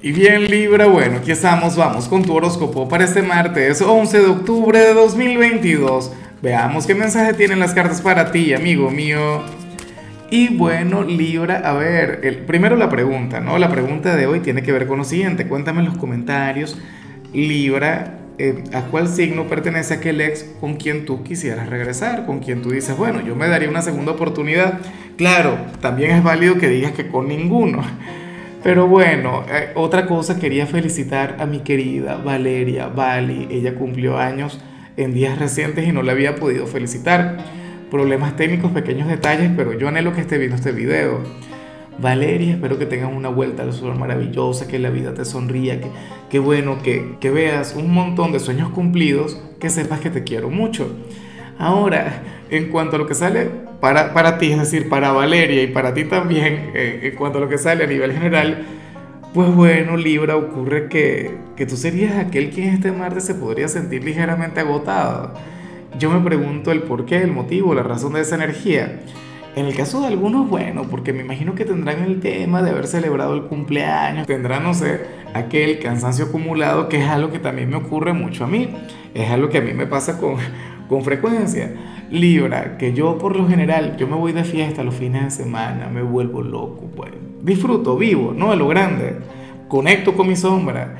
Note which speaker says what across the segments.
Speaker 1: Y bien Libra, bueno, aquí estamos, vamos con tu horóscopo para este martes 11 de octubre de 2022. Veamos qué mensaje tienen las cartas para ti, amigo mío. Y bueno, Libra, a ver, el, primero la pregunta, ¿no? La pregunta de hoy tiene que ver con lo siguiente. Cuéntame en los comentarios, Libra, eh, ¿a cuál signo pertenece aquel ex con quien tú quisieras regresar? Con quien tú dices, bueno, yo me daría una segunda oportunidad. Claro, también es válido que digas que con ninguno. Pero bueno, eh, otra cosa, quería felicitar a mi querida Valeria Bali. Ella cumplió años en días recientes y no la había podido felicitar. Problemas técnicos, pequeños detalles, pero yo anhelo que esté viendo este video. Valeria, espero que tengas una vuelta al sol maravillosa, que la vida te sonría, que, que bueno, que, que veas un montón de sueños cumplidos, que sepas que te quiero mucho. Ahora, en cuanto a lo que sale para, para ti, es decir, para Valeria y para ti también, eh, en cuanto a lo que sale a nivel general, pues bueno, Libra, ocurre que, que tú serías aquel quien este martes se podría sentir ligeramente agotado. Yo me pregunto el por qué, el motivo, la razón de esa energía. En el caso de algunos, bueno, porque me imagino que tendrán el tema de haber celebrado el cumpleaños, tendrán, no sé, aquel cansancio acumulado, que es algo que también me ocurre mucho a mí, es algo que a mí me pasa con, con frecuencia. Libra, que yo por lo general, yo me voy de fiesta los fines de semana, me vuelvo loco, pues. Disfruto, vivo, ¿no? De lo grande. Conecto con mi sombra.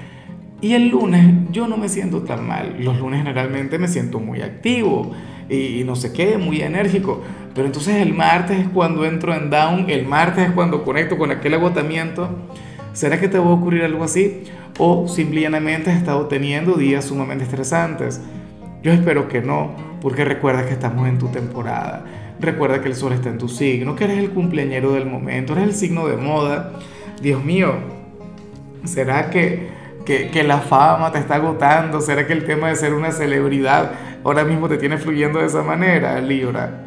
Speaker 1: Y el lunes yo no me siento tan mal. Los lunes generalmente me siento muy activo y, no sé qué, muy enérgico. Pero entonces el martes es cuando entro en down, el martes es cuando conecto con aquel agotamiento. ¿Será que te va a ocurrir algo así? O simplemente has estado teniendo días sumamente estresantes. Yo espero que no, porque recuerda que estamos en tu temporada. Recuerda que el sol está en tu signo, que eres el cumpleañero del momento, eres el signo de moda. Dios mío, ¿será que, que, la fama te está agotando? ¿Será que el tema de ser una celebridad ahora mismo te tiene fluyendo de esa manera, Libra?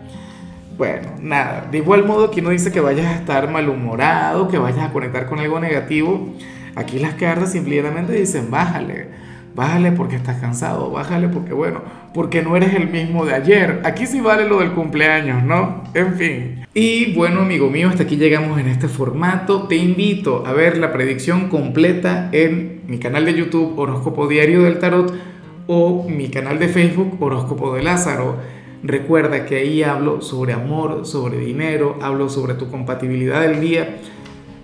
Speaker 1: Bueno, nada, de igual modo aquí no dice que vayas a estar malhumorado, que vayas a conectar con algo negativo. Aquí las cartas simplemente dicen, bájale Bájale porque estás cansado, bájale porque, bueno, porque no eres el mismo de ayer. Aquí sí vale lo del cumpleaños, ¿no? En fin. Y bueno, amigo mío, hasta aquí llegamos en este formato. Te invito a ver la predicción completa en mi canal de YouTube Horóscopo Diario del Tarot o mi canal de Facebook Horóscopo de Lázaro. Recuerda que ahí hablo sobre amor, sobre dinero, hablo sobre tu compatibilidad del día